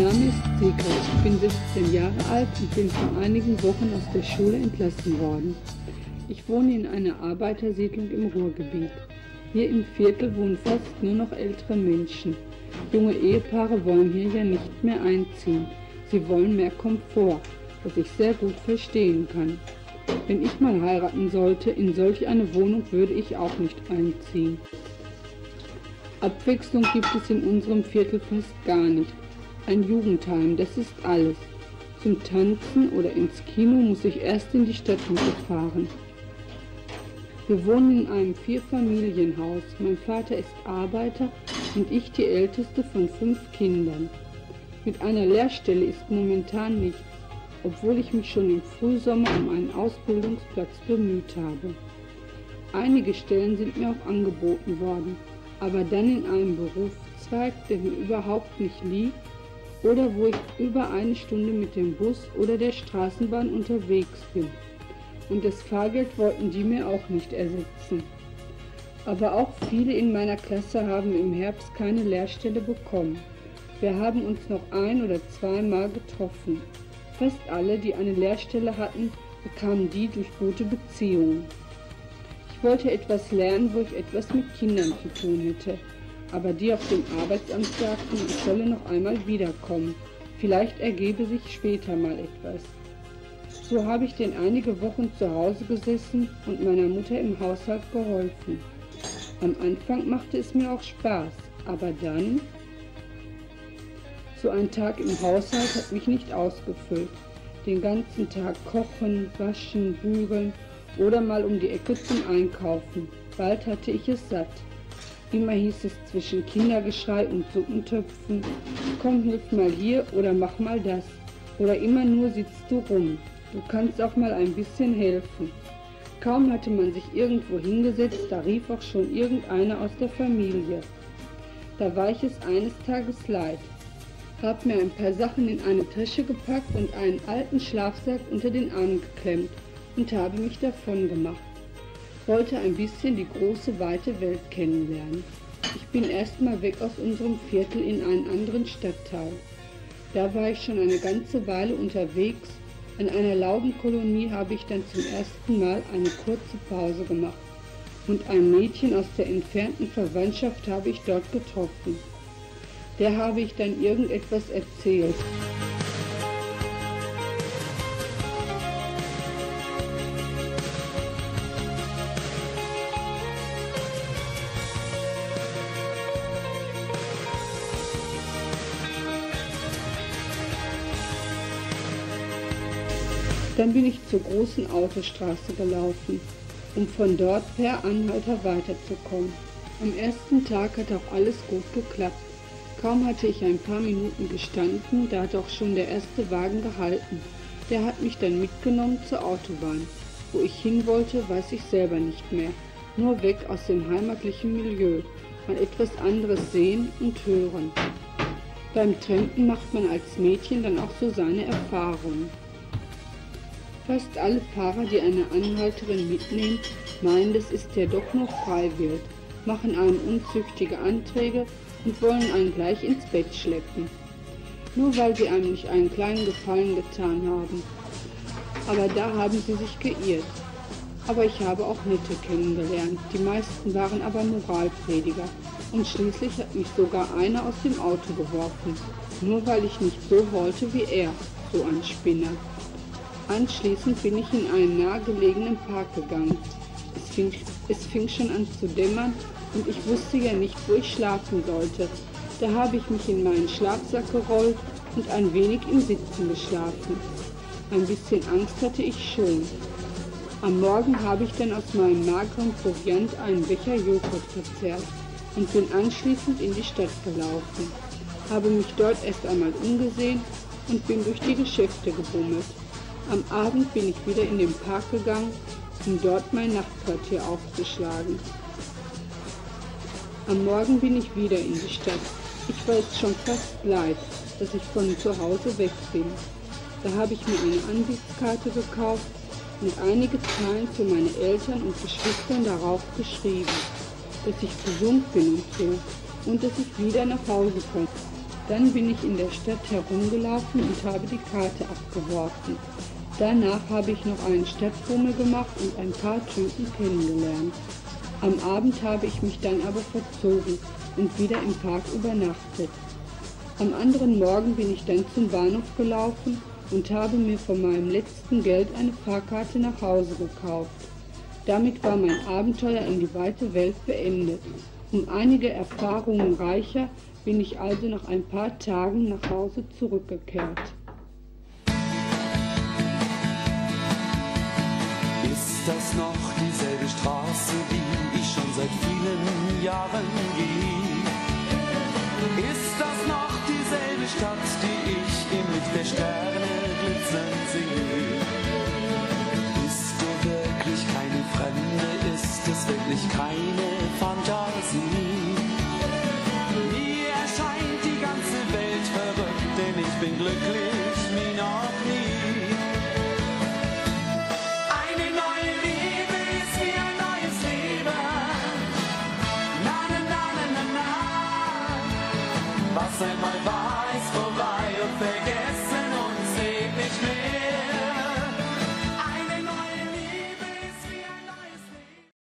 Name ist Sika, ich bin 16 Jahre alt und bin vor einigen Wochen aus der Schule entlassen worden. Ich wohne in einer Arbeitersiedlung im Ruhrgebiet. Hier im Viertel wohnen fast nur noch ältere Menschen. Junge Ehepaare wollen hier ja nicht mehr einziehen. Sie wollen mehr Komfort, was ich sehr gut verstehen kann. Wenn ich mal heiraten sollte, in solch eine Wohnung würde ich auch nicht einziehen. Abwechslung gibt es in unserem Viertel fast gar nicht. Ein Jugendheim, das ist alles. Zum Tanzen oder ins Kino muss ich erst in die Stadtmitte fahren. Wir wohnen in einem Vierfamilienhaus. Mein Vater ist Arbeiter und ich die älteste von fünf Kindern. Mit einer Lehrstelle ist momentan nichts, obwohl ich mich schon im Frühsommer um einen Ausbildungsplatz bemüht habe. Einige Stellen sind mir auch angeboten worden, aber dann in einem Berufszweig, der mir überhaupt nicht liegt oder wo ich über eine Stunde mit dem Bus oder der Straßenbahn unterwegs bin. Und das Fahrgeld wollten die mir auch nicht ersetzen. Aber auch viele in meiner Klasse haben im Herbst keine Lehrstelle bekommen. Wir haben uns noch ein oder zweimal getroffen. Fast alle, die eine Lehrstelle hatten, bekamen die durch gute Beziehungen. Ich wollte etwas lernen, wo ich etwas mit Kindern zu tun hätte. Aber die auf dem Arbeitsamt sagten, ich solle noch einmal wiederkommen. Vielleicht ergebe sich später mal etwas. So habe ich denn einige Wochen zu Hause gesessen und meiner Mutter im Haushalt geholfen. Am Anfang machte es mir auch Spaß, aber dann... So ein Tag im Haushalt hat mich nicht ausgefüllt. Den ganzen Tag kochen, waschen, bügeln oder mal um die Ecke zum Einkaufen. Bald hatte ich es satt. Immer hieß es zwischen Kindergeschrei und Suppentöpfen, komm, hilf mal hier oder mach mal das. Oder immer nur sitzt du rum. Du kannst auch mal ein bisschen helfen. Kaum hatte man sich irgendwo hingesetzt, da rief auch schon irgendeiner aus der Familie. Da war ich es eines Tages leid, hab mir ein paar Sachen in eine Tasche gepackt und einen alten Schlafsack unter den Arm geklemmt und habe mich davon gemacht. Wollte ein bisschen die große, weite Welt kennenlernen. Ich bin erstmal weg aus unserem Viertel in einen anderen Stadtteil. Da war ich schon eine ganze Weile unterwegs in einer Laubenkolonie habe ich dann zum ersten Mal eine kurze Pause gemacht und ein Mädchen aus der entfernten Verwandtschaft habe ich dort getroffen. Der habe ich dann irgendetwas erzählt. Dann bin ich zur großen Autostraße gelaufen, um von dort per Anhalter weiterzukommen. Am ersten Tag hat auch alles gut geklappt. Kaum hatte ich ein paar Minuten gestanden, da hat auch schon der erste Wagen gehalten. Der hat mich dann mitgenommen zur Autobahn. Wo ich hin wollte, weiß ich selber nicht mehr. Nur weg aus dem heimatlichen Milieu. Mal etwas anderes sehen und hören. Beim Trampen macht man als Mädchen dann auch so seine Erfahrungen. Fast alle Fahrer, die eine Anhalterin mitnehmen, meinen, dass es der doch noch frei wird, machen einem unzüchtige Anträge und wollen einen gleich ins Bett schleppen. Nur weil sie einem nicht einen kleinen Gefallen getan haben. Aber da haben sie sich geirrt. Aber ich habe auch Nette kennengelernt. Die meisten waren aber Moralprediger. Und schließlich hat mich sogar einer aus dem Auto geworfen. Nur weil ich nicht so wollte wie er, so ein Spinner. Anschließend bin ich in einen nahegelegenen Park gegangen. Es fing, es fing schon an zu dämmern und ich wusste ja nicht, wo ich schlafen sollte. Da habe ich mich in meinen Schlafsack gerollt und ein wenig im Sitzen geschlafen. Ein bisschen Angst hatte ich schon. Am Morgen habe ich dann aus meinem mageren Proviant einen Becher Joghurt verzehrt und bin anschließend in die Stadt gelaufen, habe mich dort erst einmal umgesehen und bin durch die Geschäfte gebummelt. Am Abend bin ich wieder in den Park gegangen, um dort mein Nachtquartier aufzuschlagen. Am Morgen bin ich wieder in die Stadt. Ich war es schon fast leid, dass ich von zu Hause weg bin. Da habe ich mir eine Ansichtskarte gekauft und einige Zahlen für meine Eltern und Geschwistern darauf geschrieben, dass ich gesund bin und so und dass ich wieder nach Hause komme. Dann bin ich in der Stadt herumgelaufen und habe die Karte abgeworfen. Danach habe ich noch einen Stadtbummel gemacht und ein paar Typen kennengelernt. Am Abend habe ich mich dann aber verzogen und wieder im Park übernachtet. Am anderen Morgen bin ich dann zum Bahnhof gelaufen und habe mir von meinem letzten Geld eine Fahrkarte nach Hause gekauft. Damit war mein Abenteuer in die weite Welt beendet. Um einige Erfahrungen reicher bin ich also nach ein paar Tagen nach Hause zurückgekehrt. Das noch dieselbe Straße, die ich schon seit vielen Jahren gehe? Ist das noch dieselbe Stadt, die ich im Licht der Sterne glitzern sehe? Bist du wirklich keine Fremde? Ist es wirklich keine Fantasie? Mir erscheint die ganze Welt verrückt, denn ich bin glücklich